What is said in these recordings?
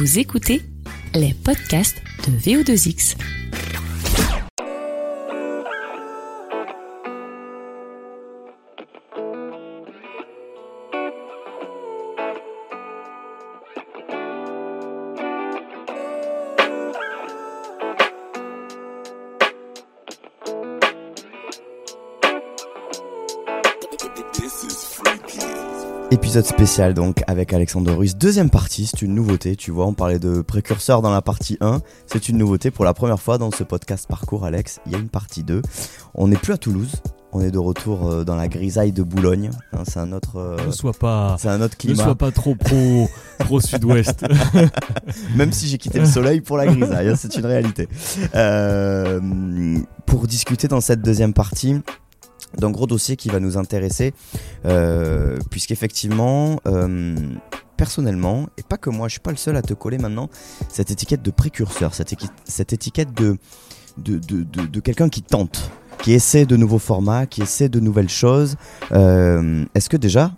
Vous écoutez les podcasts de VO2X. Épisode spécial donc avec Alexandre Russe. Deuxième partie, c'est une nouveauté. Tu vois, on parlait de précurseur dans la partie 1. C'est une nouveauté pour la première fois dans ce podcast Parcours Alex. Il y a une partie 2. On n'est plus à Toulouse. On est de retour euh, dans la grisaille de Boulogne. Hein, c'est un autre. euh, Ne sois pas, c'est un autre ne climat. sois pas trop pro, pro sud-ouest. Même si j'ai quitté le soleil pour la grisaille, hein, c'est une réalité. Euh, pour discuter dans cette deuxième partie d'un gros dossier qui va nous intéresser, euh, puisqu'effectivement, euh, personnellement, et pas que moi, je suis pas le seul à te coller maintenant, cette étiquette de précurseur, cette, étiquette de, de, de, de, de quelqu'un qui tente, qui essaie de nouveaux formats, qui essaie de nouvelles choses. Euh, Est-ce que déjà,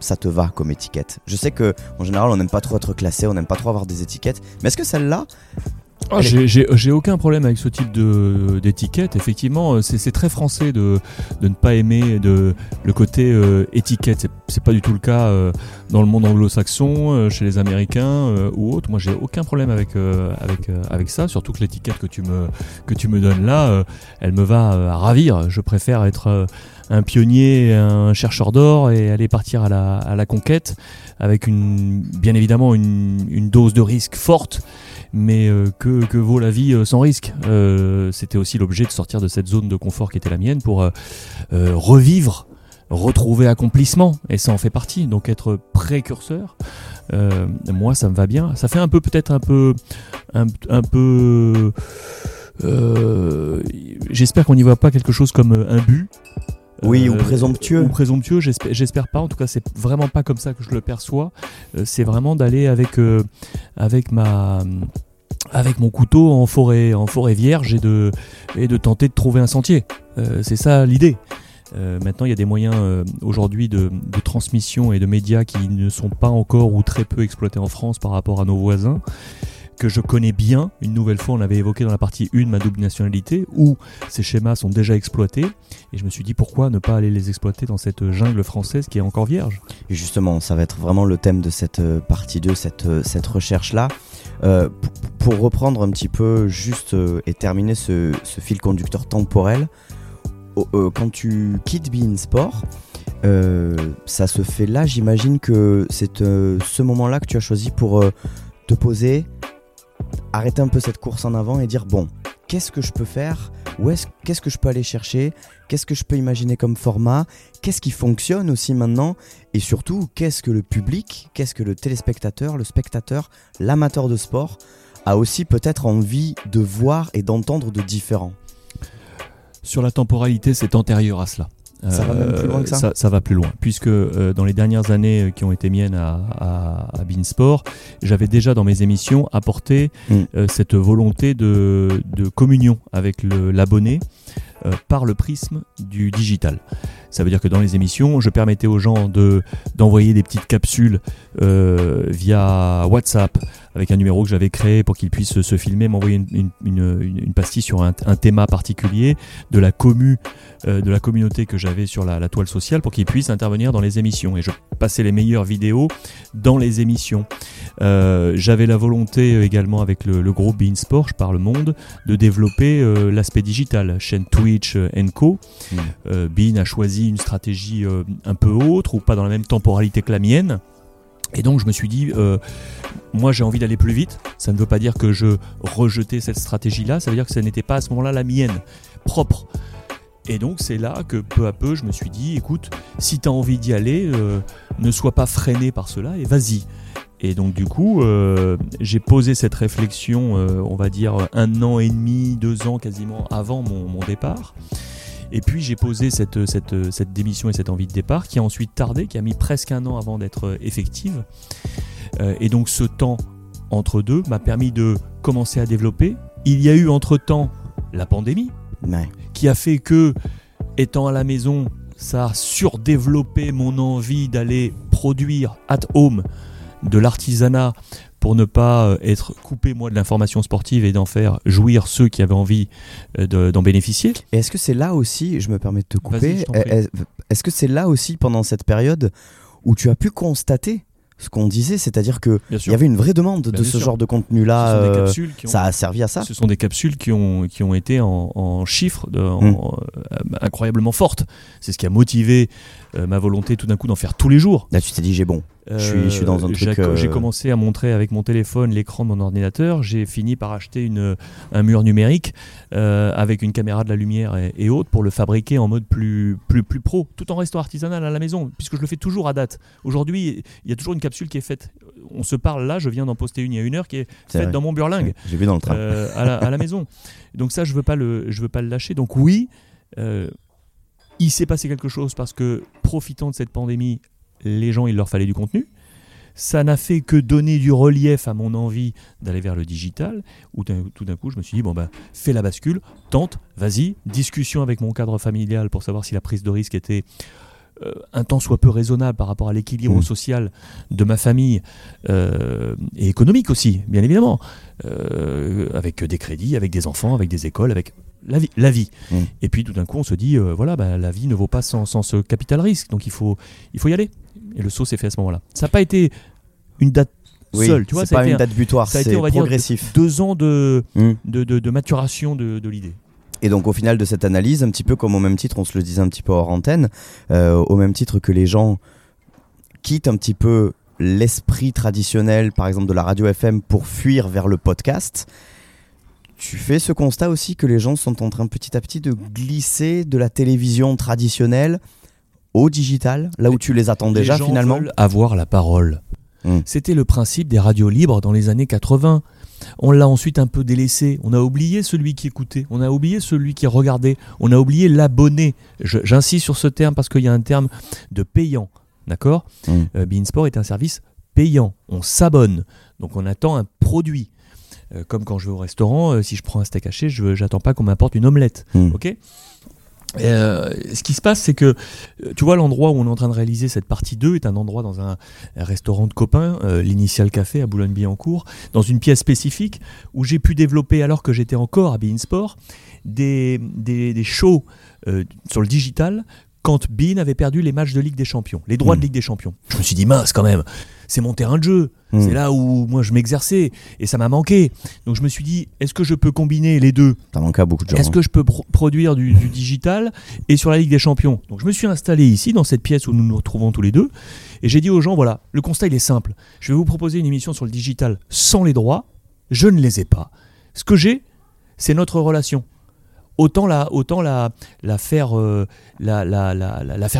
ça te va comme étiquette? Je sais que en général, on n'aime pas trop être classé, on n'aime pas trop avoir des étiquettes, mais est-ce que celle-là, Ah, j'ai- J'ai j'ai aucun problème avec ce type de- d'étiquette. Effectivement, euh, c'est c'est très français de, de ne pas aimer de, le côté euh, étiquette. C'est- C'est pas du tout le cas euh, dans le monde anglo-saxon, euh, chez les Américains euh, ou autres. Moi, j'ai aucun problème avec euh, avec euh, avec ça. Surtout que l'étiquette que tu me que tu me donnes là, euh, elle me va euh, à ravir. Je préfère être euh, un pionnier, un chercheur d'or et aller partir à la, à la conquête avec une, bien évidemment une, une dose de risque forte, mais euh, que, que vaut la vie euh, sans risque? Euh, C'était aussi l'objet de sortir de cette zone de confort qui était la mienne pour revivre, retrouver accomplissement, et ça en fait partie. Donc être précurseur, moi ça me va bien. Ça fait un peu peut-être un peu, un, peu. J'espère qu'on n'y voit pas quelque chose comme un but. Oui, ou Euh, présomptueux. Ou présomptueux, j'espère pas. En tout cas, c'est vraiment pas comme ça que je le perçois. Euh, c'est vraiment d'aller avec, euh, avec ma. Avec mon couteau en forêt, en forêt vierge et de, et de tenter de trouver un sentier. Euh, c'est ça l'idée. Euh, maintenant, il y a des moyens euh, aujourd'hui de, de transmission et de médias qui ne sont pas encore ou très peu exploités en France par rapport à nos voisins, que je connais bien. Une nouvelle fois, on l'avait évoqué dans la partie 1, ma double nationalité, où ces schémas sont déjà exploités. Et je me suis dit, pourquoi ne pas aller les exploiter dans cette jungle française qui est encore vierge? Justement, ça va être vraiment le thème de cette euh, partie 2, cette, euh, cette recherche-là. Euh, pour reprendre un petit peu juste et terminer ce, fil conducteur temporel, quand tu quittes Bein Sport, ça se fait là, j'imagine que c'est ce moment-là que tu as choisi pour te poser, arrêter un peu cette course en avant et dire bon, qu'est-ce que je peux faire? Où est-ce, Qu'est-ce que je peux aller chercher? Qu'est-ce que je peux imaginer comme format? Qu'est-ce qui fonctionne aussi maintenant? Et surtout, qu'est-ce que le public, qu'est-ce que le téléspectateur, le spectateur, l'amateur de sport a aussi peut-être envie de voir et d'entendre de différents Sur la temporalité, c'est antérieur à cela. Ça va même plus loin que ça ça va plus loin, puisque euh, dans les dernières années euh, qui ont été miennes à, à, à Beansport, j'avais déjà dans mes émissions apporté Mm. euh, cette volonté de, de communion avec l'abonné euh, par le prisme du digital. Ça veut dire que dans les émissions, je permettais aux gens de d'envoyer des petites capsules euh, via WhatsApp avec un numéro que j'avais créé pour qu'ils puissent se filmer, m'envoyer une, une, une, pastille sur un, un thème particulier de la commu, euh, de la communauté que j'avais sur la, la toile sociale pour qu'ils puissent intervenir dans les émissions. Et je passais les meilleures vidéos dans les émissions. Euh, j'avais la volonté également avec le, le groupe Beansport, je parle monde, de développer l'aspect digital, chaîne Twitch euh, Co. Mm. Euh, Bean a choisi une stratégie euh, un peu autre ou pas dans la même temporalité que la mienne. Et donc je me suis dit, euh, moi j'ai envie d'aller plus vite. Ça ne veut pas dire que je rejetais cette stratégie-là, ça veut dire que ce n'était pas à ce moment-là la mienne, propre. Et donc c'est là que peu à peu je me suis dit, écoute, si tu as envie d'y aller, euh, ne sois pas freiné par cela et vas-y. Et donc du coup, j'ai posé cette réflexion, on va dire un an et demi, deux ans quasiment avant mon départ. Et puis j'ai posé cette, cette, cette démission et cette envie de départ qui a ensuite tardé, qui a mis presque un an avant d'être effective. Euh, et donc ce temps entre deux m'a permis de commencer à développer. Il y a eu entre-temps la pandémie Ouais. qui a fait que, étant à la maison, ça a surdéveloppé mon envie d'aller produire at home de l'artisanat pour ne pas euh, être coupé moi de l'information sportive et d'en faire jouir ceux qui avaient envie euh, de- d'en bénéficier. Et est-ce que c'est là aussi, je me permets de te couper, est-ce que c'est là aussi pendant cette période où tu as pu constater ce qu'on disait, c'est-à-dire que il y avait une vraie demande de ce sûr. genre de contenu-là, euh, ça a servi à ça Ce sont des capsules qui ont, qui ont été en, en chiffres de- en- Mm. euh, incroyablement fortes. C'est ce qui a motivé euh, ma volonté tout d'un coup d'en faire tous les jours. Là, tu t'es dit, j'ai bon. Je suis- je suis dans un Euh, truc, j'ai- euh, commencé à montrer avec mon téléphone l'écran de mon ordinateur. J'ai fini par acheter une, un mur numérique euh, avec une caméra de la lumière et, et autres pour le fabriquer en mode plus, plus, plus pro, tout en restant artisanal à la maison, puisque je le fais toujours à date. Aujourd'hui, il y a toujours une capsule qui est faite. On se parle là, je viens d'en poster une il y a une heure qui est faite vrai. dans mon burlingue. J'ai vu dans le train. Euh, à, la, à la maison. Donc ça, je veux pas le, je veux pas le lâcher. Donc oui, euh, il s'est passé quelque chose parce que profitant de cette pandémie, les gens, il leur fallait du contenu. Ça n'a fait que donner du relief à mon envie d'aller vers le digital. Où tout d'un coup, je me suis dit bon ben, fais la bascule, tente, vas-y. Discussion avec mon cadre familial pour savoir si la prise de risque était euh, un tant soit peu raisonnable par rapport à l'équilibre Mm. social de ma famille euh, et économique aussi, bien évidemment, Euh, avec des crédits, avec des enfants, avec des écoles, avec la vie. La vie. Mm. Et puis tout d'un coup, on se dit voilà, bah, la vie ne vaut pas sans, sans ce capital risque, donc il faut, il faut y aller. Et le saut s'est fait à ce moment-là. Ça n'a pas été une date Oui, seule, tu vois. c'est pas été une un- date butoir, c'est va dire, progressif. deux ans de, Hmm. de, de- de maturation de, de l'idée. Et donc au final de cette analyse, un petit peu comme au même titre, on se le disait un petit peu hors antenne, euh, au même titre que les gens quittent un petit peu l'esprit traditionnel, par exemple de la radio FM, pour fuir vers le podcast. Tu fais ce constat aussi que les gens sont en train petit à petit de glisser de la télévision traditionnelle au digital, là où tu les attends déjà les gens finalement. veulent avoir la parole. Mm. C'était le principe des radios libres dans les années 80. On l'a ensuite un peu délaissé. On a oublié celui qui écoutait. On a oublié celui qui regardait. On a oublié l'abonné. J'insiste sur ce terme parce qu'il y a un terme de payant. D'accord Mm. euh, Beansport est un service payant. On s'abonne. Donc on attend un produit. Euh, comme quand je vais au restaurant, euh, si je prends un steak haché, je n'attends pas qu'on m'apporte une omelette. Mm. Ok? Euh, ce qui se passe, c'est que euh, tu vois l'endroit où on est en train de réaliser cette partie 2 est un endroit dans un, restaurant de copains, euh, l'Initial Café à Boulogne-Billancourt, dans une pièce spécifique où j'ai pu développer, alors que j'étais encore à Bein Sport, des, des, des shows euh, sur le digital quand Bein avait perdu les matchs de Ligue des Champions, les droits de Ligue des Champions. Je me suis dit, mince quand même, c'est mon terrain de jeu, Mm. c'est là où moi je m'exerçais et ça m'a manqué. Donc je me suis dit, est-ce que je peux combiner les deux? Ça manque à beaucoup de gens. est-ce hein. que je peux pro- produire du, du digital et sur la Ligue des Champions? Donc je me suis installé ici, dans cette pièce où nous nous retrouvons tous les deux, et j'ai dit aux gens, voilà, le constat il est simple. Je vais vous proposer une émission sur le digital sans les droits, je ne les ai pas. Ce que j'ai, c'est notre relation. Autant la, faire,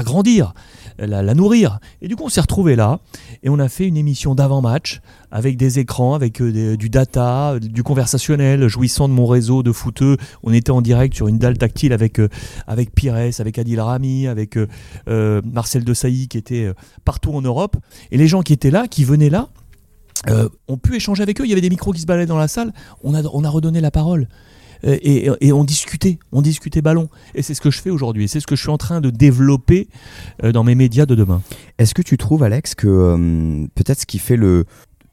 grandir, la, nourrir. Et du coup, on s'est retrouvés là, et on a fait une émission d'avant-match avec des écrans, avec euh, du data, euh, du conversationnel, jouissant de mon réseau de footeux. On était en direct sur une dalle tactile avec, euh, avec Pires, avec Adil Rami, avec euh, Marcel Desailly qui était partout en Europe. Et les gens qui étaient là, qui venaient là, ont pu échanger avec eux. Il y avait des micros qui se baladaient dans la salle. On a redonné la parole. Euh, Et, on discutait, on discutait ballon. Et c'est ce que je fais aujourd'hui. C'est ce que je suis en train de développer euh, dans mes médias de demain. Est-ce que tu trouves, Alex, que euh, peut-être ce qui fait le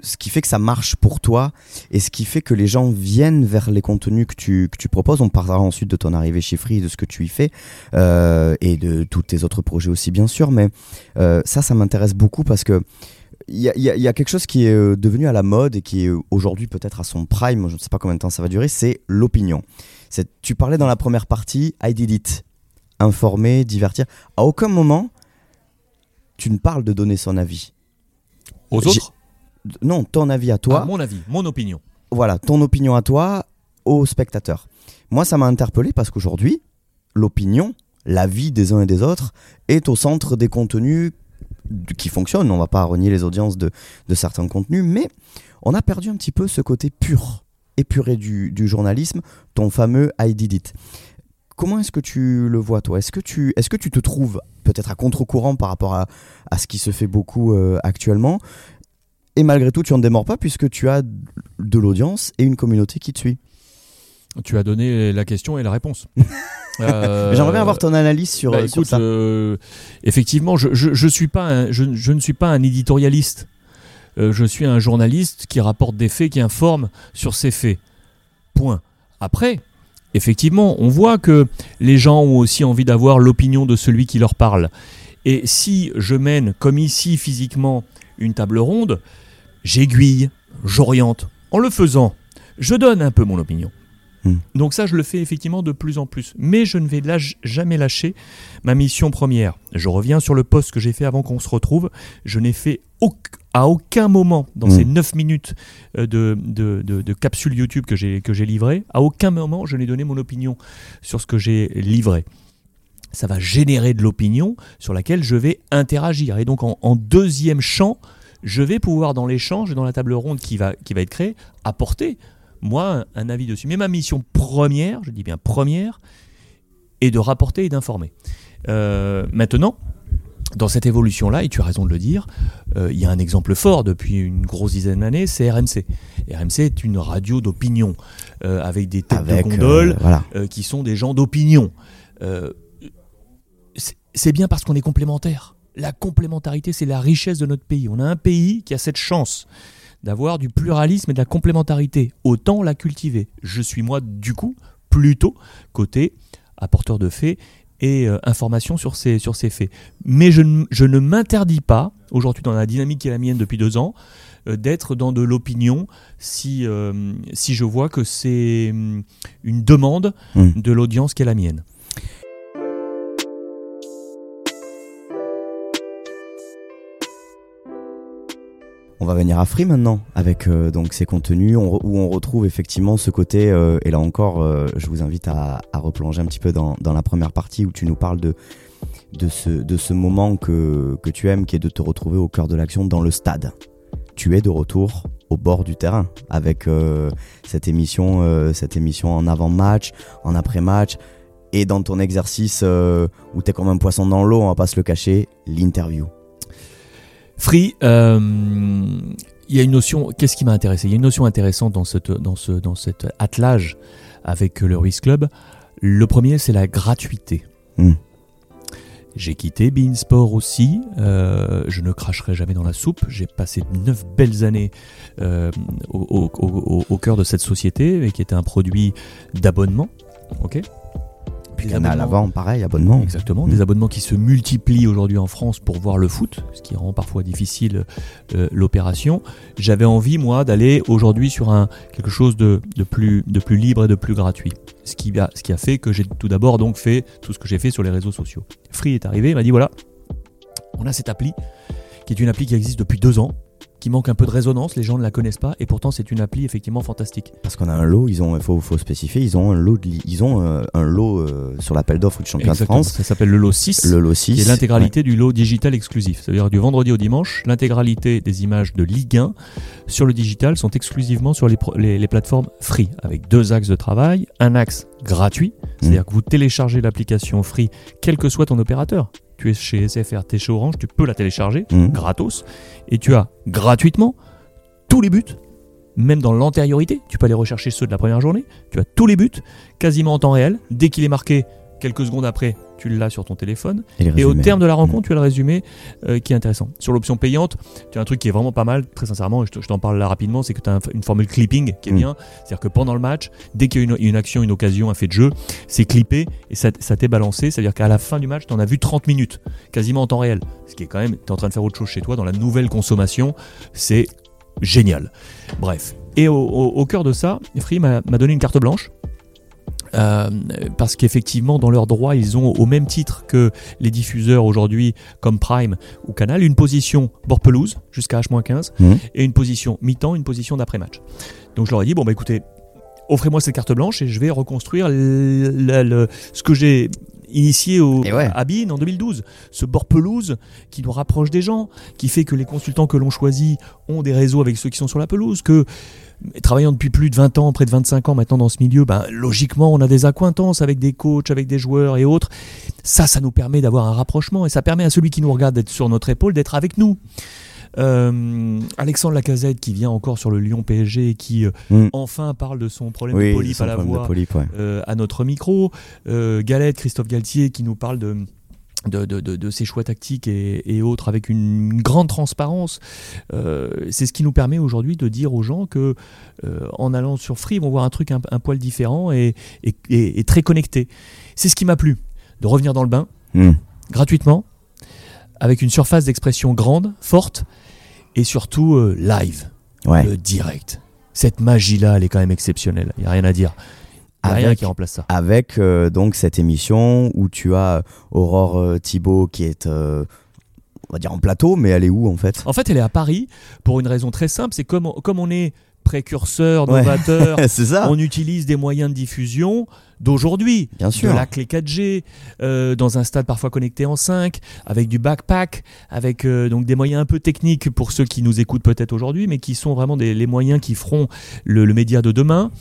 ce qui fait que ça marche pour toi et ce qui fait que les gens viennent vers les contenus que tu, que tu proposes, on parlera ensuite de ton arrivée chez Free, de ce que tu y fais et de tous tes autres projets aussi bien sûr, mais ça, ça m'intéresse beaucoup parce que il y a, y y quelque chose qui est euh, devenu à la mode et qui est euh, aujourd'hui peut-être à son prime, je ne sais pas combien de temps ça va durer, c'est l'opinion. Tu parlais dans la première partie, I did it, informer, divertir. À aucun moment, tu ne parles de donner son avis. Aux autres, Non, ton avis à toi, à mon avis, mon opinion. voilà, ton opinion à toi, aux spectateurs. Moi, ça m'a interpellé parce qu'aujourd'hui, l'opinion, l'avis des uns et des autres, est au centre des contenus qui fonctionnent. On va pas renier les audiences de, certains contenus, mais on a perdu un petit peu ce côté pur, épuré du, journalisme, ton fameux I did it. Comment est-ce que tu le vois, toi? Est-ce que, tu, est que tu te trouves peut-être à contre-courant par rapport à, ce qui se fait beaucoup euh, actuellement? Et malgré tout, tu en démords pas puisque tu as de l'audience et une communauté qui te suit. Tu as donné la question et la réponse. Euh, J'aimerais bien avoir ton analyse sur, Bah, sur écoute, ça. euh, effectivement, je, je, je suis pas un- je, je ne suis pas un éditorialiste. Euh, je suis un journaliste qui rapporte des faits, qui informe sur ces faits. Point. Après, effectivement, on voit que les gens ont aussi envie d'avoir l'opinion de celui qui leur parle. Et si je mène, comme ici physiquement, une table ronde, j'aiguille, j'oriente. En le faisant, je donne un peu mon opinion. Hmm. Donc ça, je le fais effectivement de plus en plus. Mais je ne vais lâche- jamais lâcher ma mission première. Je reviens sur le poste que j'ai fait avant qu'on se retrouve. Je n'ai fait à aucun moment dans Hmm. ces 9 minutes euh, de, de, de- de capsule YouTube que j'ai que j'ai livré, à aucun moment je n'ai donné mon opinion sur ce que j'ai livré. Ça va générer de l'opinion sur laquelle je vais interagir. Et donc en, en deuxième champ, je vais pouvoir dans l'échange, dans la table ronde qui va, qui va être créée, apporter moi un, avis dessus. Mais ma mission première, je dis bien première, est de rapporter et d'informer. Euh, maintenant, dans cette évolution-là, et tu as raison de le dire, euh, il y a un exemple fort depuis une grosse dizaine d'années, c'est RMC. RMC est une radio d'opinion, euh, avec des têtes Avec, de gondole voilà. qui sont des gens d'opinion. C'est- c'est bien parce qu'on est complémentaires. La complémentarité, c'est la richesse de notre pays. On a un pays qui a cette chance d'avoir du pluralisme et de la complémentarité. Autant la cultiver. Je suis moi, du coup, plutôt côté apporteur de faits et euh, information sur ces, sur ces faits. Mais je, ne- je ne m'interdis pas, aujourd'hui dans la dynamique qui est la mienne depuis deux ans, euh, d'être dans de l'opinion si, euh, si je vois que c'est hum, une demande Hmm. de l'audience qui est la mienne. On va venir à Free maintenant avec euh, donc ces contenus où on retrouve effectivement ce côté euh, et là encore euh, je vous invite à, replonger un petit peu dans, la première partie où tu nous parles de de ce, de ce moment que, que tu aimes qui est de te retrouver au cœur de l'action dans le stade. Tu es de retour au bord du terrain avec cette émission cette émission en avant-match, en après-match et dans ton exercice où tu es comme un poisson dans l'eau, on va pas se le cacher, l'interview. Free, euh, il y a une notion. Qu'est-ce qui m'a intéressé? Il y a une notion intéressante dans, cette, dans, ce, dans cet attelage avec le Ruiz Club. Le premier, c'est la gratuité. Hmm. J'ai quitté Beansport aussi. euh, je ne cracherai jamais dans la soupe. J'ai passé neuf belles années euh, au, au- au- au cœur de cette société, et qui était un produit d'abonnement. Ok? Puis Canal avant, pareil, abonnement. Exactement, Mm. des abonnements qui se multiplient aujourd'hui en France pour voir le foot, ce qui rend parfois difficile euh, l'opération. J'avais envie, moi, d'aller aujourd'hui sur un, quelque chose de, de plus, de plus libre et de plus gratuit. Ce qui a, ce qui a fait que j'ai tout d'abord donc fait tout ce que j'ai fait sur les réseaux sociaux. Free est arrivé, il m'a dit voilà, on a cette appli, qui est une appli qui existe depuis deux ans, qui manque un peu de résonance, les gens ne la connaissent pas, et pourtant c'est une appli effectivement fantastique. Parce qu'on a un lot, ils ont, il faut, faut spécifier, ils ont un lot, de ils ont euh, un lot euh, sur l'appel d'offres du championnat de. France, Ça s'appelle le lot 6. le lot 6. qui est l'intégralité du lot digital exclusif. C'est-à-dire du vendredi au dimanche, l'intégralité des images de Ligue 1 sur le digital sont exclusivement sur les, pro- les- les plateformes free, avec deux axes de travail, un axe gratuit, c'est-à-dire que vous téléchargez l'application free, quel que soit ton opérateur. Tu es chez SFR, tu es chez Orange, tu peux la télécharger. Mhm. gratos, et tu as gratuitement tous les buts, même dans l'antériorité, tu peux aller rechercher ceux de la première journée, tu as tous les buts, quasiment en temps réel, dès qu'il est marqué quelques secondes après, tu l'as sur ton téléphone, Et, au terme de la rencontre, tu as le résumé euh, qui est intéressant. Sur l'option payante, tu as un truc qui est vraiment pas mal, très sincèrement, et je te- je t'en parle là rapidement, c'est que tu as un- une formule clipping qui est Mm. bien. C'est-à-dire que pendant le match, dès qu'il y a une, une action, une occasion, un fait de jeu, c'est clippé et ça, ça t'est balancé. C'est-à-dire qu'à la fin du match, tu en as vu 30 minutes, quasiment en temps réel. Ce qui est quand même, tu es en train de faire autre chose chez toi dans la nouvelle consommation. C'est génial. Bref. Et au, au- au cœur de ça, Free m'a donné une carte blanche. Euh, parce qu'effectivement, dans leurs droits, ils ont au même titre que les diffuseurs aujourd'hui, comme Prime ou Canal, une position bord pelouse jusqu'à H-15 Mhm. et une position mi-temps, une position d'après-match. Donc je leur ai dit bon bah écoutez, offrez-moi cette carte blanche et je vais reconstruire le- le- le- ce que j'ai initié au, ouais. à Bein en 2012. Ce bord pelouse qui nous rapproche des gens, qui fait que les consultants que l'on choisit ont des réseaux avec ceux qui sont sur la pelouse, que travaillant depuis plus de 20 ans, près de 25 ans maintenant dans ce milieu, ben, logiquement on a des accointances avec des coachs, avec des joueurs et autres. Ça, ça nous permet d'avoir un rapprochement et ça permet à celui qui nous regarde d'être sur notre épaule, d'être avec nous. Euh, Alexandre Lacazette qui vient encore sur le Lyon PSG et qui euh, Mm. enfin parle de son problème Oui, de polype à la voix polype, ouais. euh, à notre micro. Galette, Christophe Galtier qui nous parle de de, de, de, de ses choix tactiques et, et autres avec une, une grande transparence. Euh, c'est ce qui nous permet aujourd'hui de dire aux gens que euh, en allant sur Free, ils vont voir un truc un, un poil différent et, et, très connecté. C'est ce qui m'a plu, de revenir dans le bain Hmm. gratuitement, avec une surface d'expression grande, forte, et surtout euh, live, Ouais. le direct. Cette magie-là, elle est quand même exceptionnelle. Il n'y a rien à dire. A rien Avec- qui remplace ça. Avec euh, donc cette émission où tu as Aurore euh, Thibault qui est, on va dire en plateau, mais elle est où en fait? En fait, elle est à Paris pour une raison très simple, c'est comme, comme on est précurseur, novateur, C'est ça on utilise des moyens de diffusion d'aujourd'hui. Bien sûr. De la clé 4G, euh, dans un stade parfois connecté en 5, avec du backpack, avec euh, donc des moyens un peu techniques pour ceux qui nous écoutent peut-être aujourd'hui, mais qui sont vraiment des, les moyens qui feront le, le média de demain.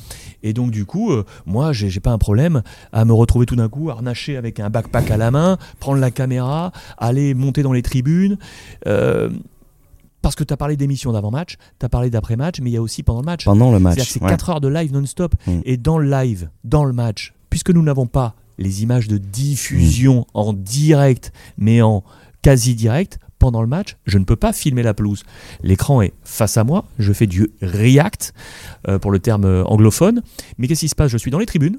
Et donc du coup, euh, moi, j'ai j'ai pas un problème à me retrouver tout d'un coup harnaché avec un backpack à la main, prendre la caméra, aller monter dans les tribunes. Parce que tu as parlé d'émissions d'avant-match, tu as parlé d'après-match, mais il y a aussi pendant le match. Pendant le match. c'est ouais. 4 heures de live non-stop. Mm. Et dans le live, dans le match, puisque nous n'avons pas les images de diffusion Mm. en direct, mais en quasi direct, pendant le match, je ne peux pas filmer la pelouse. L'écran est face à moi, je fais du react, euh, pour le terme euh, anglophone. Mais qu'est-ce qui se passe? Je suis dans les tribunes,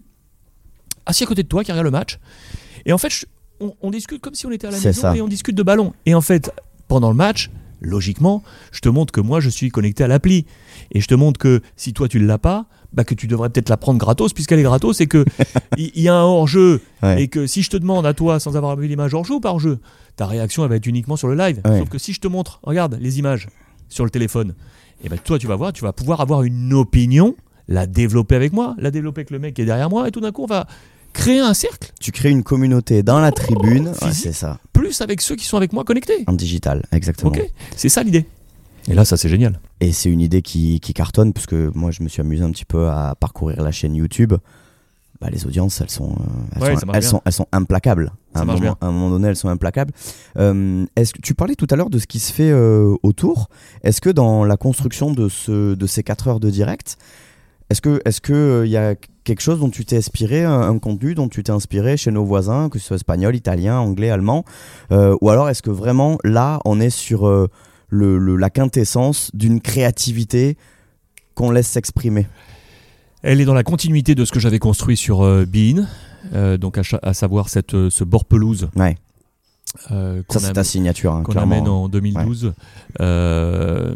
assis à côté de toi qui regarde le match. Et en fait, je- on, on discute comme si on était à la maison ça. et on discute de ballon. Et en fait, pendant le match, logiquement, je te montre que moi, je suis connecté à l'appli. Et je te montre que si toi, tu ne l'as pas, bah, que tu devrais peut-être la prendre gratos, puisqu'elle est gratos, et que il il y, a un hors-jeu. Ouais. Et que si je te demande à toi, sans avoir vu l'image hors-jeu ou pas hors-jeu, ta réaction, elle va être uniquement sur le live. Ouais. Sauf que si je te montre, regarde les images sur le téléphone, et ben toi, tu vas voir, tu vas pouvoir avoir une opinion, la développer avec moi, la développer avec le mec qui est derrière moi, et tout d'un coup, on va créer un cercle, Tu crées une communauté dans la tribune. Ouais, Physique. c'est ça. plus avec ceux qui sont avec moi connectés. En digital, exactement. Ok C'est ça l'idée. Et là, ça, c'est génial. Et c'est une idée qui, qui cartonne, parce que moi, je me suis amusé un petit peu à parcourir la chaîne YouTube. Bah, les audiences, elles sont, euh, elles, Ouais, sont, elles, sont, elles sont implacables. Ça à, un marche moment, à un moment donné, elles sont implacables. Euh, est-ce que tu parlais tout à l'heure de ce qui se fait euh, autour Est-ce que dans la construction de, ce, de ces 4 heures de direct, est-ce que est-ce que euh, il y a quelque chose dont tu t'es inspiré, un, un contenu dont tu t'es inspiré chez nos voisins, que ce soit espagnol, italien, anglais, allemand, euh, ou alors est-ce que vraiment là, on est sur euh, le, le- la quintessence d'une créativité qu'on laisse s'exprimer? Elle est dans la continuité de ce que j'avais construit sur euh, Bein, euh, donc à, savoir cette, euh, ce bord pelouse Ouais, euh, ça c'est ta signature, hein, qu'on amène en 2012. Euh,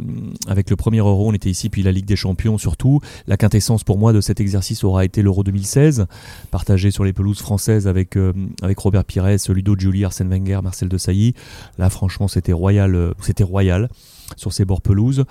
avec le premier Euro, on était ici, puis la Ligue des Champions surtout. La quintessence pour moi de cet exercice aura été l'Euro 2016, partagé sur les pelouses françaises avec, euh, avec Robert Pires, Ludo Giuli, Arsène Wenger, Marcel Desailly. Là, franchement, c'était royal, euh, c'était royal sur ces bords pelouses.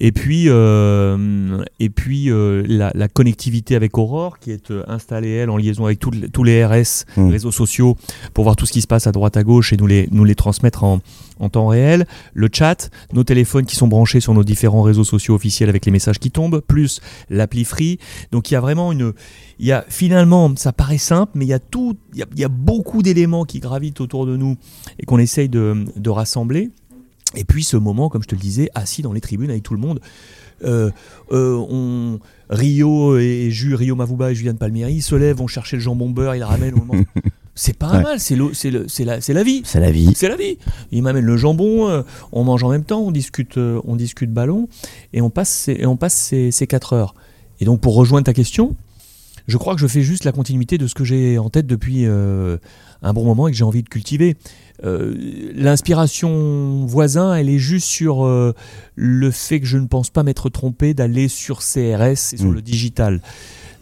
Et puis, euh, et puis euh, la, la connectivité avec Aurore, qui est euh, installée, elle, en liaison avec tous les- tous les RS, Mm. réseaux sociaux, pour voir tout ce qui se passe à droite à gauche et nous les, nous les transmettre en, en temps réel. Le chat, nos téléphones qui sont branchés sur nos différents réseaux sociaux officiels avec les messages qui tombent, plus l'appli free. Donc il y a vraiment une... Il y a, finalement, ça paraît simple, mais il y a, tout, il y a, il y a beaucoup d'éléments qui gravitent autour de nous et qu'on essaye de, de rassembler. Et puis ce moment, comme je te le disais, assis dans les tribunes avec tout le monde. Euh, euh, on, Rio et Ju, Rio Mavuba et Julian Palmieri se lèvent, vont chercher le jambon beurre, ils le ramènent. C'est pas Ouais. mal, la, c'est la vie. C'est la vie. C'est la vie. Ils m'amènent le jambon, euh, on mange en même temps, on discute, euh, on discute ballon, et on passe, ces, et on passe ces, ces 4 heures. Et donc pour rejoindre ta question, je crois que je fais juste la continuité de ce que j'ai en tête depuis euh, un bon moment et que j'ai envie de cultiver. Euh, L'inspiration voisin, elle est juste sur euh, le fait que je ne pense pas m'être trompé d'aller sur CRS et sur Mm. le digital.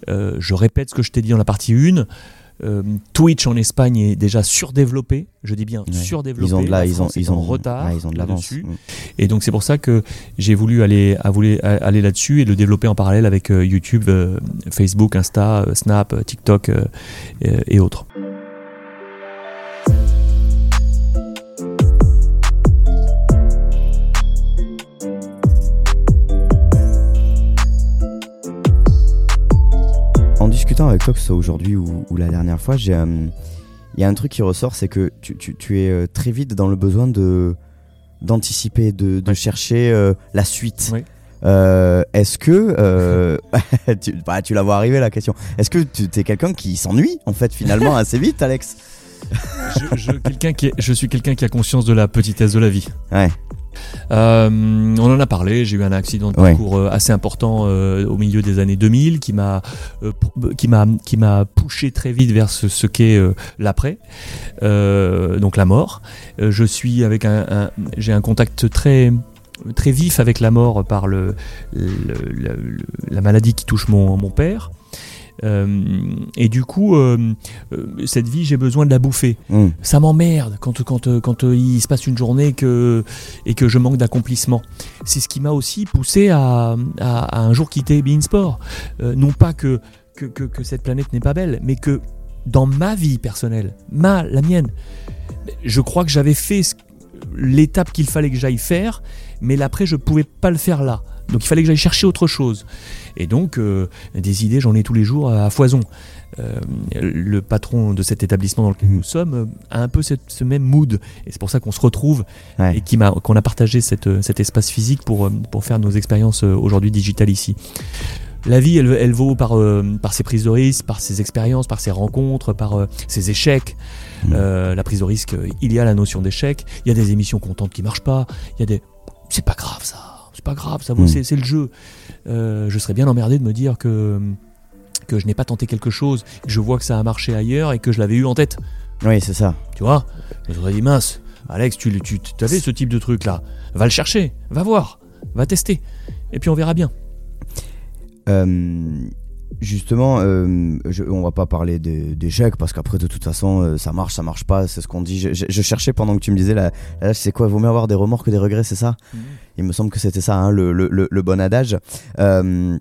Euh, je répète ce que je t'ai dit dans la partie 1. Euh, Twitch en Espagne est déjà surdéveloppé, je dis bien Ouais. surdéveloppé. Ils ont de la, La ils ont, ils en ont retard ouais, ils ont de l'avance. Mm. Et donc c'est pour ça que j'ai voulu aller, à- aller là-dessus et le développer en parallèle avec euh, YouTube, Facebook, Insta, Snap, TikTok et autres. Discutant avec toi, que ce soit aujourd'hui ou, ou la dernière fois, euh, il y a un truc qui ressort, c'est que tu, tu- tu es euh, très vite dans le besoin de d'anticiper, de, de Ouais. chercher euh, la suite. Oui. Euh, est-ce que tu, bah, tu la vois arriver la question Est-ce que tu es quelqu'un qui s'ennuie en fait finalement assez vite, Alex? Je, je, quelqu'un qui est- je suis quelqu'un qui a conscience de la petitesse de la vie. Ouais. Euh, on en a parlé, j'ai eu un accident de parcours euh, assez important euh, au milieu des années 2000 qui m'a euh, qui m'a qui m'a poussé très vite vers ce, ce qu'est l'après, donc la mort. Je suis avec un, un- j'ai un contact très très vif avec la mort par le, le- le- le- la maladie qui touche mon, mon père. Euh, et du coup, euh, euh, cette vie, j'ai besoin de la bouffer Hmm. ça m'emmerde quand, quand, quand il se passe une journée que, et que je manque d'accomplissement. C'est ce qui m'a aussi poussé à, à- à un jour quitter Bein Sport. Euh, non pas que, que, que- que cette planète n'est pas belle, mais que dans ma vie personnelle, ma, la mienne, je crois que j'avais fait l'étape qu'il fallait que j'aille faire, mais l'après, je pouvais pas le faire là. Donc il fallait que j'aille chercher autre chose. Et donc, euh, des idées, j'en ai tous les jours à foison. Euh, le patron de cet établissement dans lequel nous sommes a un peu cette- ce même mood. Et c'est pour ça qu'on se retrouve Ouais. et qu'on a partagé cette, cet espace physique pour, euh, pour faire nos expériences euh, aujourd'hui digitales ici. La vie, elle, elle vaut par, euh, par ses prises de risque, par ses expériences, par ses rencontres, par euh, ses échecs. Euh, la prise de risque, il y a la notion d'échec. Il y a des émissions contentes qui marchent pas. Il y a des. C'est pas grave ça. C'est pas grave, ça vaut, Mhm. c'est, le jeu. Euh, je serais bien emmerdé de me dire que que je n'ai pas tenté quelque chose, que je vois que ça a marché ailleurs et que je l'avais eu en tête. Oui, c'est ça. Tu vois? Je me serais dit, mince, Alex, tu, tu avais ce type de truc là. Va le chercher, va voir, va tester. Et puis on verra bien. Euh, justement, euh, je- on va pas parler d'échecs parce qu'après de toute façon euh, ça marche, ça marche pas, c'est ce qu'on dit. Je, je- je cherchais pendant que tu me disais là, là c'est quoi, vaut mieux avoir des remords que des regrets, c'est ça? Il me semble que c'était ça, hein, le, le- le- bon adage. Euh,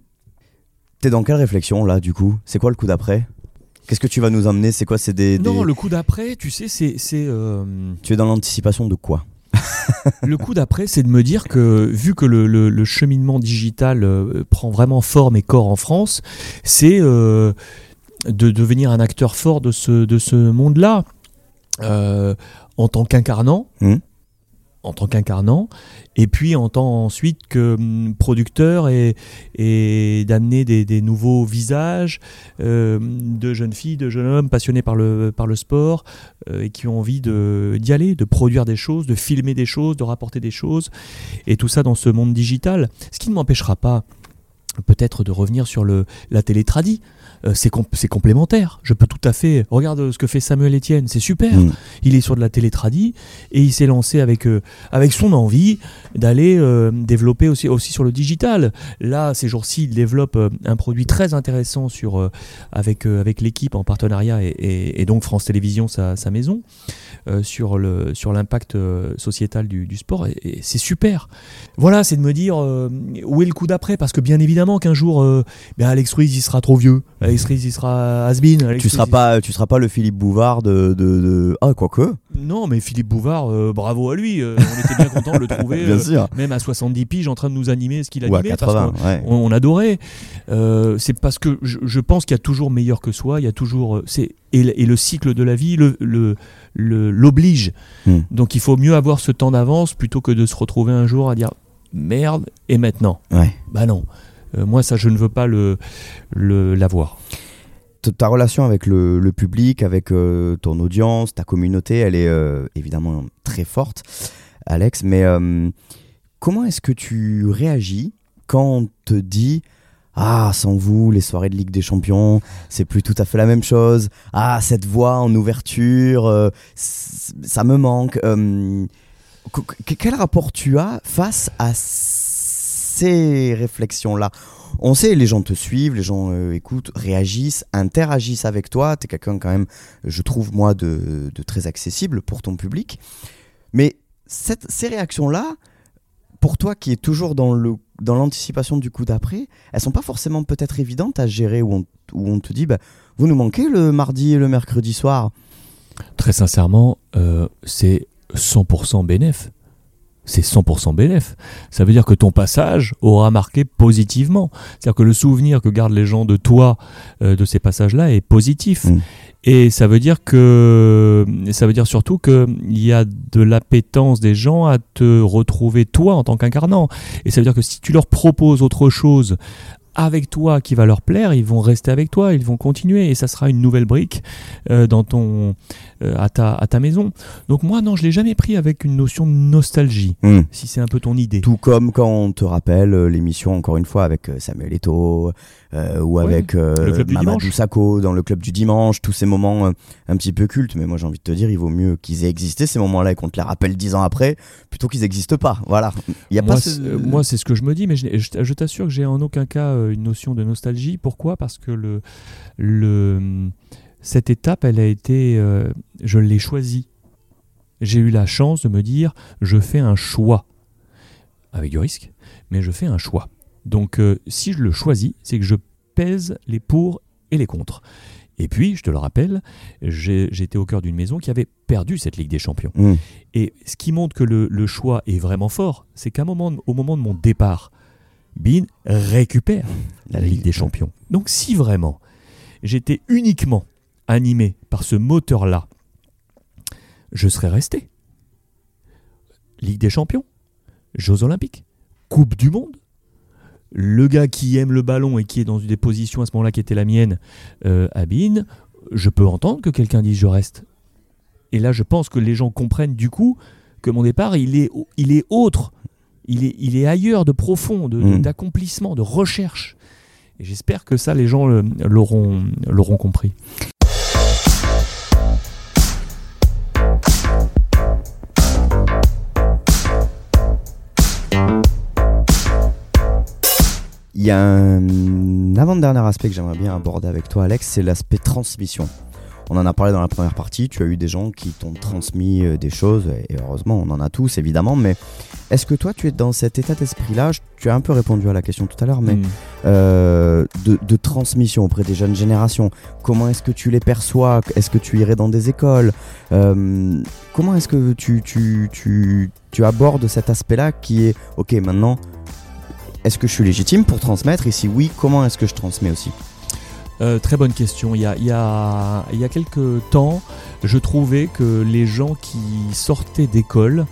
T'es dans quelle réflexion là du coup? C'est quoi le coup d'après? Qu'est-ce que tu vas nous emmener? C'est quoi? C'est des, des- Non, le coup d'après, tu sais, c'est. euh, Tu es dans l'anticipation de quoi? Le coup d'après, c'est de me dire que vu que le, le- le cheminement digital euh, prend vraiment forme et corps en France, c'est euh, de devenir un acteur fort de ce, de ce monde-là euh, en tant qu'incarnant. Mhm. En tant qu'incarnant, et puis en tant ensuite que hum, producteur et, d'amener des, nouveaux visages euh, de jeunes filles, de jeunes hommes passionnés par le, sport, euh, et qui ont envie d'y aller, de produire des choses, de filmer des choses, de rapporter des choses, et tout ça dans ce monde digital. Ce qui ne m'empêchera pas peut-être de revenir sur la télé tradie. Euh, c'est com- c'est complémentaire. Je peux tout à fait. Regarde ce que fait Samuel Etienne, c'est super. Mm. Il est sur de la télé tradie et il s'est lancé avec, euh, avec son envie d'aller euh, développer aussi, aussi sur le digital. Là, ces jours-ci, il développe un produit très intéressant sur, avec, avec l'équipe en partenariat et, et- et donc France Télévisions, sa, sa maison, sur le sur l'impact sociétal du, du sport. Et, et c'est super. Voilà, c'est de me dire où est le coup d'après? Parce que bien évidemment qu'un jour, ben Alex Ruiz il sera trop vieux, Alex Ruiz il sera has-been. Tu seras pas, tu seras pas le Philippe Bouvard de, de, de... ah quoique, Non, mais Philippe Bouvard, euh, bravo à lui. euh, on était bien content de le trouver, bien euh, sûr. même à 70 piges, en train de nous animer ce qu'il animait. parce 80, qu'on- ouais. on, on adorait. C'est parce que je, je pense qu'il y a toujours meilleur que soi. Il y a toujours, c'est et, le- cycle de la vie le le- le- l'oblige. Hmm. Donc il faut mieux avoir ce temps d'avance plutôt que de se retrouver un jour à dire merde et maintenant? Ouais. Bah non. Euh, moi ça je ne veux pas le le l'avoir. Ta relation avec le, public, avec euh, ton audience, ta communauté, elle est euh, évidemment très forte, Alex. Mais comment est-ce que tu réagis quand on te dit Ah, sans vous, les soirées de Ligue des Champions, c'est plus tout à fait la même chose. Ah, cette voix en ouverture, ça me manque. Qu- quel rapport tu as face à ces réflexions-là on sait, les gens te suivent, les gens euh, écoutent, réagissent, interagissent avec toi. Tu es quelqu'un quand même, je trouve moi, de, très accessible pour ton public. Mais cette- ces réactions-là, pour toi qui es toujours dans l'anticipation du coup d'après, elles sont pas forcément peut-être évidentes à gérer où on, où on te dit, bah, vous nous manquez le mardi et le mercredi soir? Très sincèrement, euh, c'est 100% bénéf. C'est 100% bénéf. Ça veut dire que ton passage aura marqué positivement. C'est-à-dire que le souvenir que gardent les gens de toi, euh, de ces passages-là, est positif. Mm. Et ça veut dire que, ça veut dire surtout qu'il y a de l'appétence des gens à te retrouver toi en tant qu'incarnant. Et ça veut dire que si tu leur proposes autre chose avec toi qui va leur plaire, ils vont rester avec toi, ils vont continuer et ça sera une nouvelle brique euh, dans ton, euh, à, ta, à ta maison. Donc moi, non, je l'ai jamais pris avec une notion de nostalgie, Hmm. si c'est un peu ton idée. Tout comme quand on te rappelle euh, l'émission, encore une fois, avec Samuel Eto'o ou Ouais, avec Mamadou. Sakho dans le club du dimanche, tous ces moments un petit peu cultes. Mais moi, j'ai envie de te dire, il vaut mieux qu'ils aient existé ces moments-là et qu'on te les rappelle dix ans après, plutôt qu'ils n'existent pas. Voilà. Il y a moi, pas c'est- ce- moi, c'est ce que je me dis, mais je, je- t'assure que j'ai en aucun cas une notion de nostalgie. Pourquoi? Parce que le, le, cette étape, elle a été, euh, je l'ai choisie. J'ai eu la chance de me dire, je fais un choix, avec du risque, mais je fais un choix. Donc, euh, si je le choisis, c'est que je pèse les pour et les contre. Et puis, je te le rappelle, j'étais au cœur d'une maison qui avait perdu cette Ligue des Champions. Hmm. Et ce qui montre que le, le choix est vraiment fort, c'est qu'à moment, au moment de mon départ, Bean récupère la Ligue des Champions. Donc si vraiment j'étais uniquement animé par ce moteur-là, je serais resté. Ligue des Champions, Jeux Olympiques, Coupe du Monde. Le gars qui aime le ballon et qui est dans des positions à ce moment-là qui était la mienne, euh, à Bean, je peux entendre que quelqu'un dise je reste. Et là, je pense que les gens comprennent du coup que mon départ, il est, il est autre. Il est, il est ailleurs, de profond, de- de- Mm. d'accomplissement, de recherche. Et j'espère que ça, les gens l'auront compris. Il y a un avant-dernier aspect que j'aimerais bien aborder avec toi, Alex, c'est l'aspect transmission. On en a parlé dans la première partie, tu as eu des gens qui t'ont transmis euh, des choses, et heureusement on en a tous évidemment, mais est-ce que toi tu es dans cet état d'esprit-là? Tu as un peu répondu à la question tout à l'heure, mais Mm. euh, de, de transmission auprès des jeunes générations. Comment est-ce que tu les perçois? Est-ce que tu irais dans des écoles? Euh, Comment est-ce que tu, tu, tu, tu abordes cet aspect-là qui est, ok, maintenant, est-ce que je suis légitime pour transmettre? Et si oui, comment est-ce que je transmets aussi? Euh, très bonne question. Il y, a, il, y a, il y a quelques temps, je trouvais que les gens qui sortaient d'école,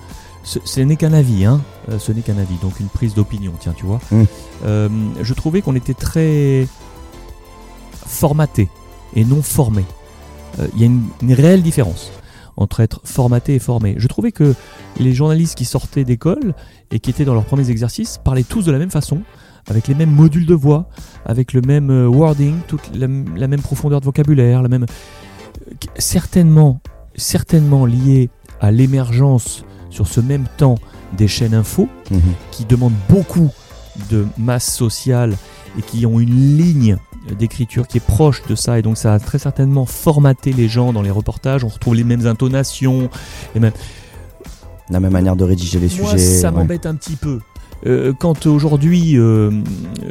ce, ce n'est qu'un avis, hein, euh, ce n'est qu'un avis, donc une prise d'opinion, tiens, tu vois. Mm. Euh, je trouvais qu'on était très formaté et non formé. Euh, Il y a une, une réelle différence entre être formaté et formé. Je trouvais que les journalistes qui sortaient d'école et qui étaient dans leurs premiers exercices parlaient tous de la même façon, avec les mêmes modules de voix, avec le même euh, wording, toute la, la même profondeur de vocabulaire, la même euh, certainement certainement lié à l'émergence sur ce même temps des chaînes info qui demandent beaucoup de masse sociale et qui ont une ligne d'écriture qui est proche de ça et donc ça a très certainement formaté les gens dans les reportages on retrouve les mêmes intonations les mêmes La même manière de rédiger les moi, sujets. ça ouais. m'embête un petit peu. Euh, quand aujourd'hui euh,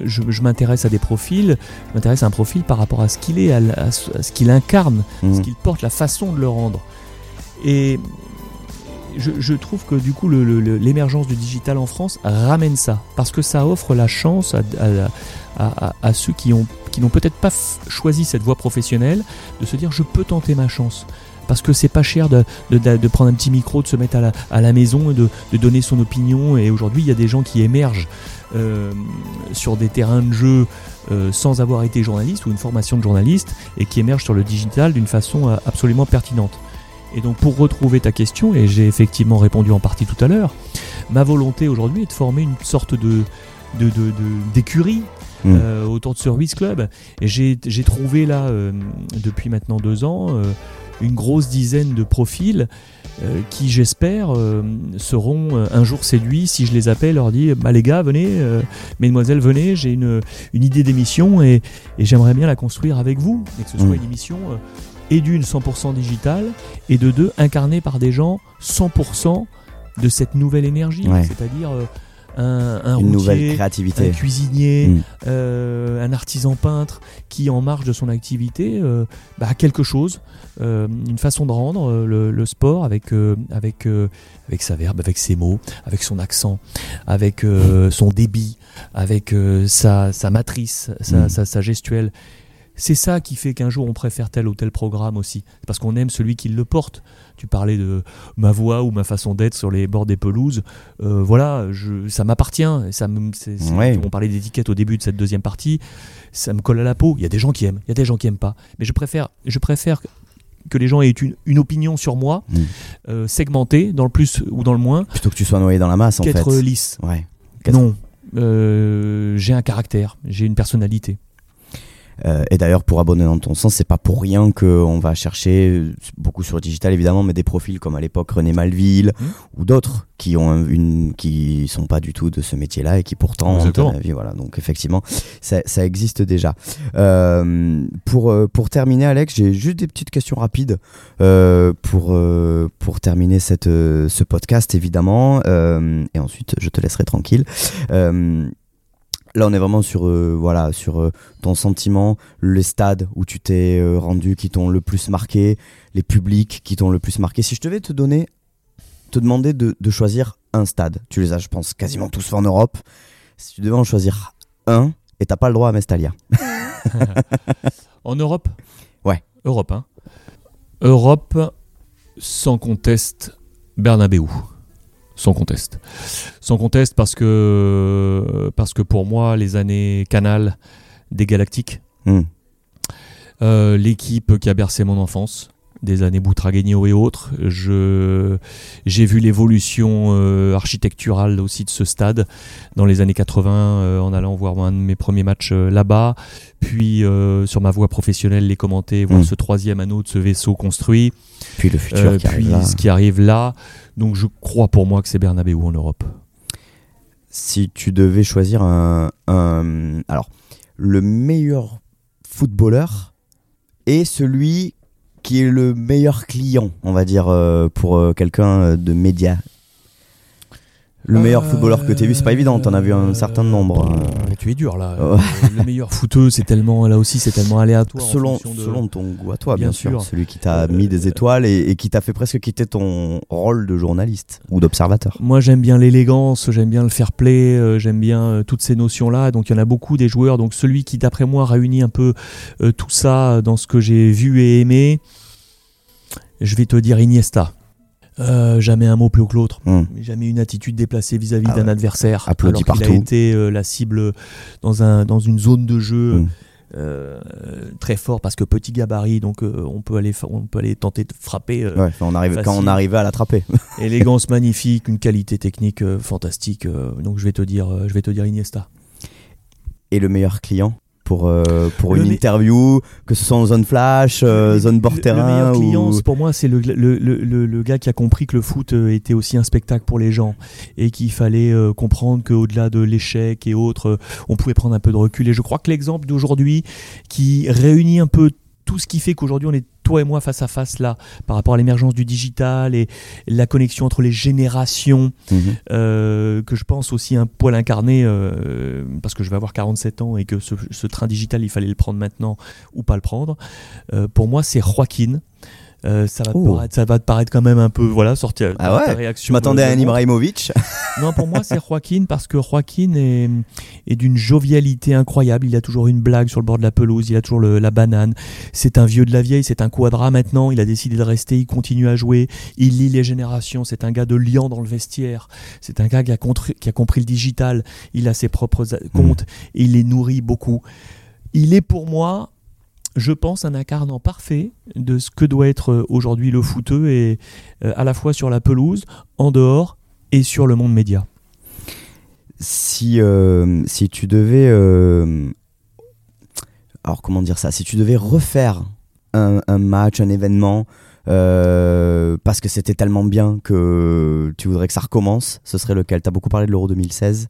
je, je m'intéresse à des profils, je m'intéresse à un profil par rapport à ce qu'il est, à, ce à ce qu'il incarne, Mhm. ce qu'il porte, la façon de le rendre. Et je, je trouve que du coup l'émergence du digital en France ramène ça, parce que ça offre la chance à, à- ceux qui ont qui n'ont peut-être pas choisi cette voie professionnelle de se dire je peux tenter ma chance. Parce que c'est pas cher de, de- de- de prendre un petit micro, de se mettre à la, à la maison et de, de donner son opinion. Et aujourd'hui, il y a des gens qui émergent euh, sur des terrains de jeu euh, sans avoir été journaliste ou une formation de journaliste et qui émergent sur le digital d'une façon euh, absolument pertinente. Et donc pour retrouver ta question, et j'ai effectivement répondu en partie tout à l'heure, ma volonté aujourd'hui est de former une sorte de d'écurie Mm. euh, autour de Service Club. Et j'ai j'ai trouvé là, euh, depuis maintenant deux ans, euh, une grosse dizaine de profils euh, qui, j'espère, euh, seront euh, un jour séduits si je les appelle, leur dis bah, les gars, venez, mesdemoiselles, venez, j'ai une, une idée d'émission et, et j'aimerais bien la construire avec vous. Et que ce soit une émission et d'une 100% digitale et de deux incarnée par des gens 100% de cette nouvelle énergie, Ouais. c'est-à-dire un, un Une nouvelle routier, un créativité. cuisinier, Mm. euh, un artisan peintre qui, en marge de son activité, euh, bah, a quelque chose, euh, une façon de rendre le, le sport avec, avec, avec sa verbe, avec ses mots, avec son accent, avec euh, son débit, avec sa, sa matrice, sa, Mm. sa, sa gestuelle. C'est ça qui fait qu'un jour on préfère tel ou tel programme aussi. Parce qu'on aime celui qui le porte. Tu parlais de ma voix ou ma façon d'être sur les bords des pelouses. Euh, voilà, je, ça m'appartient. Ça me- c'est- c'est- Ouais. On parlait d'étiquette au début de cette deuxième partie. Ça me colle à la peau. Il y a des gens qui aiment, il y a des gens qui aiment pas. Mais je préfère, je préfère que les gens aient une, une opinion sur moi, Mm. euh, segmentée, dans le plus ou dans le moins, Plutôt que tu sois noyé dans la masse, en fait. qu'être lisse. Ouais. Non. Euh, j'ai un caractère, j'ai une personnalité. Euh, et d'ailleurs, pour abonner dans ton sens, c'est pas pour rien qu'on va chercher euh, beaucoup sur le digital évidemment, mais des profils comme à l'époque René Malville Mhm. ou d'autres qui ont un- une, qui sont pas du tout de ce métier-là et qui pourtant ont un avis. Voilà, donc effectivement, ça, ça existe déjà. Euh, pour euh, pour terminer, Alex, j'ai juste des petites questions rapides euh, pour pour terminer cette ce podcast évidemment, et ensuite je te laisserai tranquille. Là, on est vraiment sur, euh, voilà, sur euh, ton sentiment, les stades où tu t'es euh, rendu qui t'ont le plus marqué, les publics qui t'ont le plus marqué. Si je devais te donner, te demander de, de choisir un stade, tu les as, je pense, quasiment tous en Europe. Si tu devais en choisir un, et t'as pas le droit à Mestalia. En Europe? Ouais. Europe, hein. Europe, sans conteste, Bernabeu. Sans conteste. Sans conteste parce que, parce que pour moi, les années Canal des Galactiques, Hmm. euh, l'équipe qui a bercé mon enfance, des années Boutragueño et autres. Je, j'ai vu l'évolution euh, architecturale aussi de ce stade dans les années 80 euh, en allant voir un de mes premiers matchs euh, là-bas. Puis sur ma voie professionnelle, les commenter, voir Mm. ce troisième anneau de ce vaisseau construit. Puis le futur qui puis arrive ce qui arrive là. Donc je crois pour moi que c'est Bernabeu en Europe. Si tu devais choisir un, un- alors, le meilleur footballeur et celui qui est le meilleur client, on va dire, euh, pour euh, quelqu'un euh, de média. Le meilleur footballeur que tu as vu, c'est pas évident, t'en as vu un certain nombre. hein. Euh, tu es dur là. Euh, le meilleur footeux, c'est tellement là aussi, c'est tellement aléatoire. Selon, de- selon ton goût à toi, bien, Bien sûr. sûr. Celui qui t'a Euh, mis des étoiles et, et qui t'a fait presque quitter ton rôle de journaliste ou d'observateur. Moi, j'aime bien l'élégance, j'aime bien le fair play, euh, j'aime bien euh, toutes ces notions-là. Donc, il y en a beaucoup des joueurs. Donc, celui qui, d'après moi, réunit un peu euh, tout ça dans ce que j'ai vu et aimé, je vais te dire Iniesta. Euh, jamais un mot plus haut que l'autre. Hmm. Jamais une attitude déplacée vis-à-vis Ah d'un ouais. adversaire. Applaudi alors partout. a été euh, la cible dans, un, dans une zone de jeu Hmm. euh, très fort parce que petit gabarit, donc on, peut aller, on peut aller tenter de frapper. Ouais, on arrive, quand on arrivait à l'attraper. Élégance magnifique, une qualité technique fantastique. donc je vais te dire, je vais te dire Iniesta. Et le meilleur client? Pour, euh, pour Le une interview, que ce soit en zone flash, euh, zone bord terrain. Le meilleur client, ou... c'est- pour moi, c'est le, le, le, gars qui a compris que le foot euh, était aussi un spectacle pour les gens et qu'il fallait euh, comprendre qu'au-delà de l'échec et autres, on pouvait prendre un peu de recul. Et je crois que l'exemple d'aujourd'hui qui réunit un peu tout ce qui fait qu'aujourd'hui on est toi et moi face à face là par rapport à l'émergence du digital et la connexion entre les générations Mhm. euh, que je pense aussi un poil incarné euh, parce que je vais avoir 47 ans et que ce, ce train digital il fallait le prendre maintenant ou pas le prendre Euh, pour moi c'est Joaquin Euh, ça, va te paraître, ça va te paraître quand même un peu voilà sortir Ah ouais ta Je réaction m'attendais me- à un. Ibrahimovic. non pour moi c'est Joaquin parce que Joaquin est, est d'une jovialité incroyable. Il a toujours une blague sur le bord de la pelouse il a toujours le- la banane. C'est un vieux de la vieille c'est un quadra maintenant. Il a décidé de rester il continue à jouer. Il lit les générations. C'est un gars de liant dans le vestiaire. C'est un gars qui a, contri- qui a compris le digital. Il a ses propres comptes. Et il les nourrit beaucoup. Il est pour moi je pense un incarnant parfait de ce que doit être euh, aujourd'hui le footeux et euh, à la fois sur la pelouse en dehors et sur le monde média si, euh, si tu devais. euh, alors, comment dire ça? Si tu devais refaire un, un match, un événement, euh, parce que c'était tellement bien que tu voudrais que ça recommence, ce serait lequel? T'as beaucoup parlé de l'Euro 2016.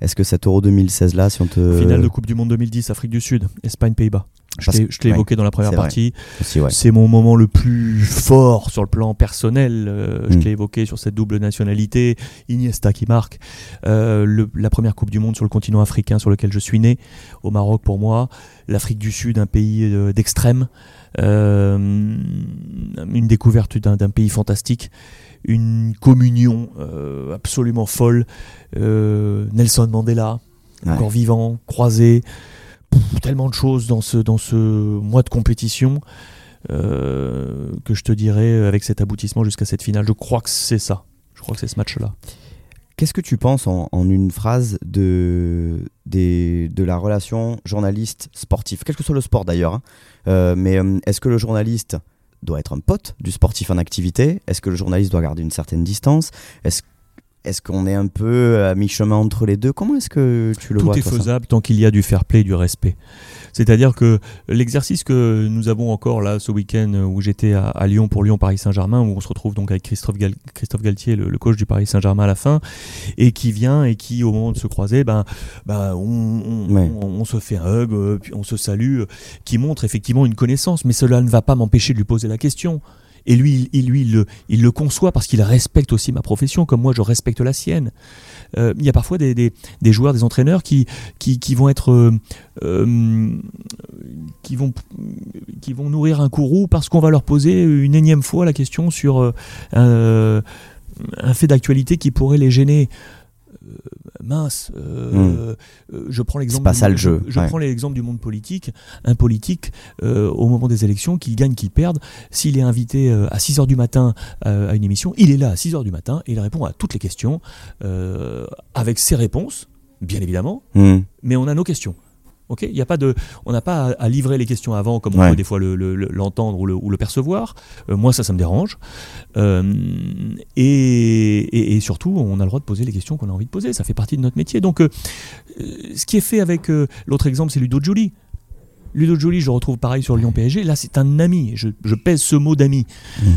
Est-ce que cet Euro 2016 là, si on te. finale de Coupe du Monde 2010 Afrique du Sud Espagne Pays-Bas je Parce- t'ai- ouais, évoqué dans la première partie ouais. C'est mon moment le plus fort sur le plan personnel. Euh, Je Mm. l'ai évoqué sur cette double nationalité. Iniesta qui marque. Euh, le- la première Coupe du Monde sur le continent africain sur lequel je suis né, au Maroc pour moi. L'Afrique du Sud, un pays euh, d'extrême. Euh, une découverte d'un pays fantastique. Une communion euh, absolument folle. Euh, Nelson Mandela, Ouais. encore vivant, croisé. Tellement de choses dans ce, dans ce mois de compétition euh, que je te dirais avec cet aboutissement jusqu'à cette finale. Je crois que c'est ça. Je crois que c'est ce match-là. Qu'est-ce que tu penses en, une phrase de, de la relation journaliste-sportif Quel que soit le sport d'ailleurs. Hein. Euh, mais euh, est-ce que le journaliste doit être un pote du sportif en activité? Est-ce que le journaliste doit garder une certaine distance? Est-ce qu'on est un peu à mi-chemin entre les deux? Comment est-ce que tu le vois Tout est faisable tant qu'il y a du fair play, du respect. C'est-à-dire que l'exercice que nous avons encore là ce week-end où j'étais à, Lyon pour Lyon-Paris Saint-Germain, où on se retrouve donc avec Christophe, Christophe Galtier, le, coach du Paris Saint-Germain à la fin, et qui vient et qui, au moment de se croiser, ben, ben on, se fait un hug, euh, puis on se salue, euh, qui montre effectivement une connaissance, mais cela ne va pas m'empêcher de lui poser la question. Et lui, il, le, conçoit parce qu'il respecte aussi ma profession, comme moi je respecte la sienne. Euh, il y a parfois des, joueurs, des entraîneurs qui, vont être. Euh, euh, qui, vont, nourrir un courroux parce qu'on va leur poser une énième fois la question sur un fait d'actualité qui pourrait les gêner mince. Euh, hmm. euh, je prends l'exemple. Pas ça le jeu. Je, prends l'exemple du monde politique. Un politique, euh, au moment des élections, qu'il gagne, qu'il perde, s'il est invité à 6 h du matin à une émission, il est là à 6 h du matin et il répond à toutes les questions avec ses réponses, bien évidemment, hmm. mais on a nos questions. Ok, il y a pas de, on n'a pas à, livrer les questions avant comme on peut des fois l'entendre le, ou, le, percevoir. Euh, moi, ça, ça me dérange. Euh, et, surtout, on a le droit de poser les questions qu'on a envie de poser. Ça fait partie de notre métier. Donc, euh, ce qui est fait avec l'autre exemple, c'est Ludo Jolie. Ludo Jolie, je retrouve pareil sur Lyon PSG. Là, c'est un ami. Je, pèse ce mot d'ami. Mmh.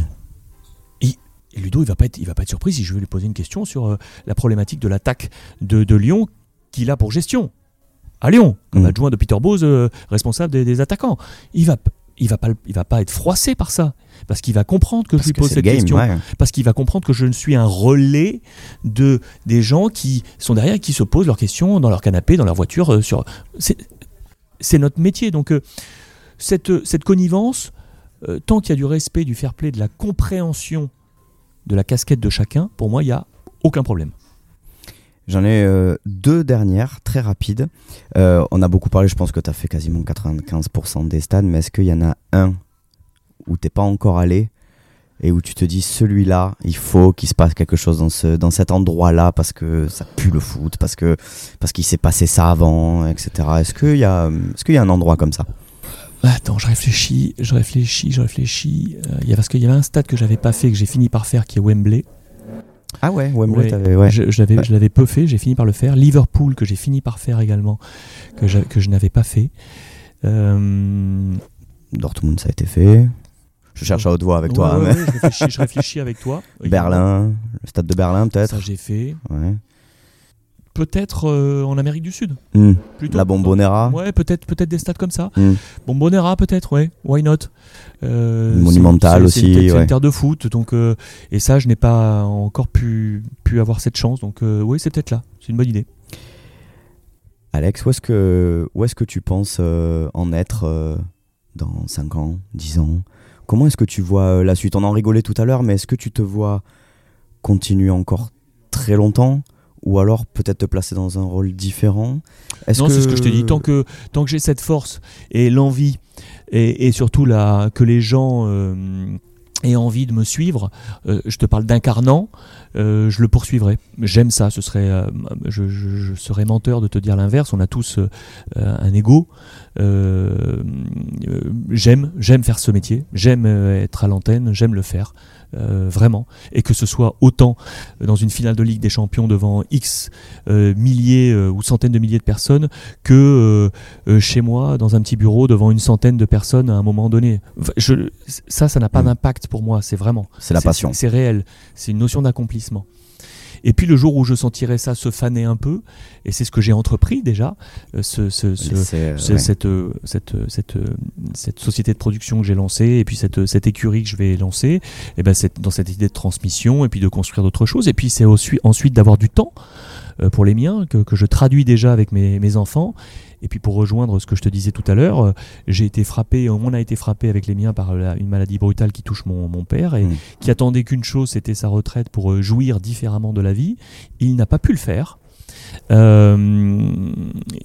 Et, Ludo, il va pas être, il va pas être surpris si je veux lui poser une question sur la problématique de l'attaque de, de Lyon qu'il a pour gestion à Lyon, comme mm. adjoint de Peter Bose, euh, responsable des, attaquants. Il va, il va pas, il va pas être froissé par ça, parce qu'il va comprendre que je lui pose cette question, parce qu'il va comprendre que je ne suis un relais de des gens qui sont derrière, et qui se posent leurs questions dans leur canapé, dans leur voiture. Euh, sur, c'est notre métier, donc euh, cette cette connivence, tant qu'il y a du respect, du fair play, de la compréhension de la casquette de chacun, pour moi, il y a aucun problème. J'en ai euh, deux dernières, très rapides. Euh, on a beaucoup parlé, je pense que tu as fait quasiment 95% des stades, mais est-ce qu'il y en a un où t'es pas encore allé et où tu te dis celui-là, il faut qu'il se passe quelque chose dans, ce, dans cet endroit-là parce que ça pue le foot, parce que parce qu'il s'est passé ça avant, etc. Est-ce qu'il y, a, est y a un endroit comme ça? Attends, je réfléchis, je réfléchis, je réfléchis. Euh, il y a, parce qu'il y avait un stade que j'avais pas fait, que j'ai fini par faire, qui est Wembley. Ah ouais, Wembley, Je, l'avais peu fait, j'ai fini par le faire. Liverpool, que j'ai fini par faire également, que je, que je n'avais pas fait. Euh, Dortmund, ça a été fait. Je cherche à haute voix avec toi. Hein, je, réfléchis, avec toi. Berlin, le stade de Berlin peut-être. Ça j'ai fait peut-être euh, en Amérique du Sud. Hmm. La Bombonera Ouais, peut-être peut des stades comme ça. Hmm. Bombonera peut-être, ouais, why not? Euh, Monumental aussi. C'est une, terre de foot, donc euh, et ça, je n'ai pas encore pu, pu avoir cette chance, donc oui, c'est peut-être là, c'est une bonne idée. Alex, où est-ce que, où est que tu penses en être dans 5 ans, 10 ans? Comment est-ce que tu vois la suite? On en rigolait tout à l'heure, mais est-ce que tu te vois continuer encore très longtemps? Ou alors peut-être te placer dans un rôle différent Non, c'est ce que je te dis. Tant que, tant que j'ai cette force et l'envie, et, surtout la, que les gens euh, aient envie de me suivre, euh, je te parle d'incarnant, euh, je le poursuivrai. J'aime ça, ce serait, je, serais menteur de te dire l'inverse. On a tous un ego. j'aime, j'aime faire ce métier, j'aime être à l'antenne, j'aime le faire. Euh, vraiment, et que ce soit autant dans une finale de Ligue des Champions devant X euh, milliers euh, ou centaines de milliers de personnes que chez moi dans un petit bureau devant une centaine de personnes à un moment donné. Je, ça, ça n'a pas mm. d'impact pour moi, c'est vraiment. C'est la passion. C'est réel, c'est une notion d'accomplissement. Et puis le jour où je sentirai ça se faner un peu, et c'est ce que j'ai entrepris déjà, euh, ce, euh, cette, euh, cette, cette, cette, société de production que j'ai lancée, et puis cette, cette écurie que je vais lancer, et ben dans cette idée de transmission, et puis de construire d'autres choses, et puis c'est ensuite d'avoir du temps pour les miens, que, que, je traduis déjà avec mes, mes enfants, et puis pour rejoindre ce que je te disais tout à l'heure, euh, j'ai été frappé, on a été frappé avec les miens par une maladie brutale qui touche mon, père et mmh. qui attendait qu'une chose, c'était sa retraite pour euh, jouir différemment de la vie. Il n'a pas pu le faire. Euh,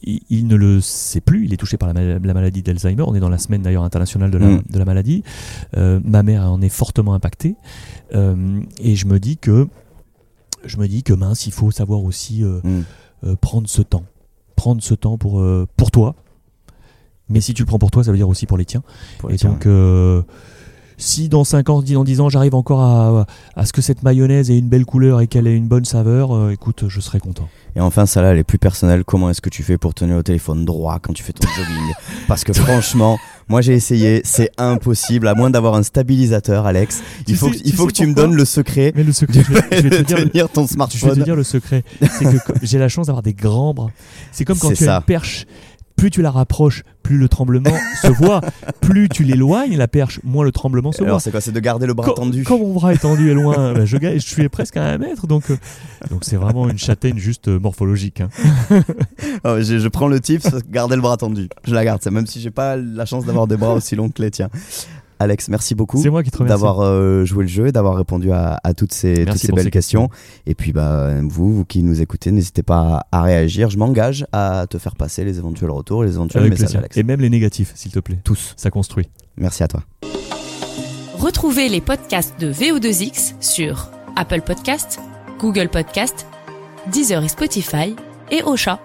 il, il ne le sait plus, il est touché par la, ma- la maladie d'Alzheimer. On est dans la semaine d'ailleurs internationale de la, Mm. de la maladie. Euh, ma mère en est fortement impactée. Euh, et je me dis que, je me dis que mince, il faut savoir aussi Mm. prendre ce temps. Prendre ce temps pour, euh, pour toi. Mais si tu le prends pour toi, ça veut dire aussi pour les tiens. Pour Et les tiens, donc, euh, si dans 5 ans, dans 10 ans, j'arrive encore à, à ce que cette mayonnaise ait une belle couleur et qu'elle ait une bonne saveur, euh, écoute, je serai content. Et enfin, ça là, elle est plus personnelle. Comment est-ce que tu fais pour tenir le téléphone droit quand tu fais ton jogging? Parce que franchement, moi j'ai essayé, c'est impossible, à moins d'avoir un stabilisateur, Alex. Tu Il faut, sais- que, tu il faut sais que tu me pourquoi donne le secret Mais le secret, je vais, je vais te dire, tenir ton je vais te smartphone. dire le secret, c'est que j'ai la chance d'avoir des grands bras. C'est comme quand tu as une perche. Plus tu la rapproches, plus le tremblement se voit. Plus tu l'éloignes, la perche, moins le tremblement se voit. Alors c'est quoi C'est de garder le bras Quand, tendu. quand mon bras est tendu et loin, bah, je, je suis presque à un mètre, donc euh, donc c'est vraiment une châtaigne juste euh, morphologique. hein. Oh, je, je prends le tips, garder le bras tendu. Je la garde, ça, même si j'ai pas la chance d'avoir des bras aussi longs que les tiens. Alex, merci beaucoup C'est moi qui te remercie. d'avoir euh, joué le jeu et d'avoir répondu à, à toutes ces, toutes belles ces questions. Et puis bah vous, vous qui nous écoutez, n'hésitez pas à, à réagir. Je m'engage à te faire passer les éventuels retours, les éventuels Avec messages, plaisir. Alex. Et même les négatifs, s'il te plaît. Tous. Ça construit. Merci à toi. Retrouvez les podcasts de VO2X sur Apple Podcasts, Google Podcasts, Deezer et Spotify et Ocha.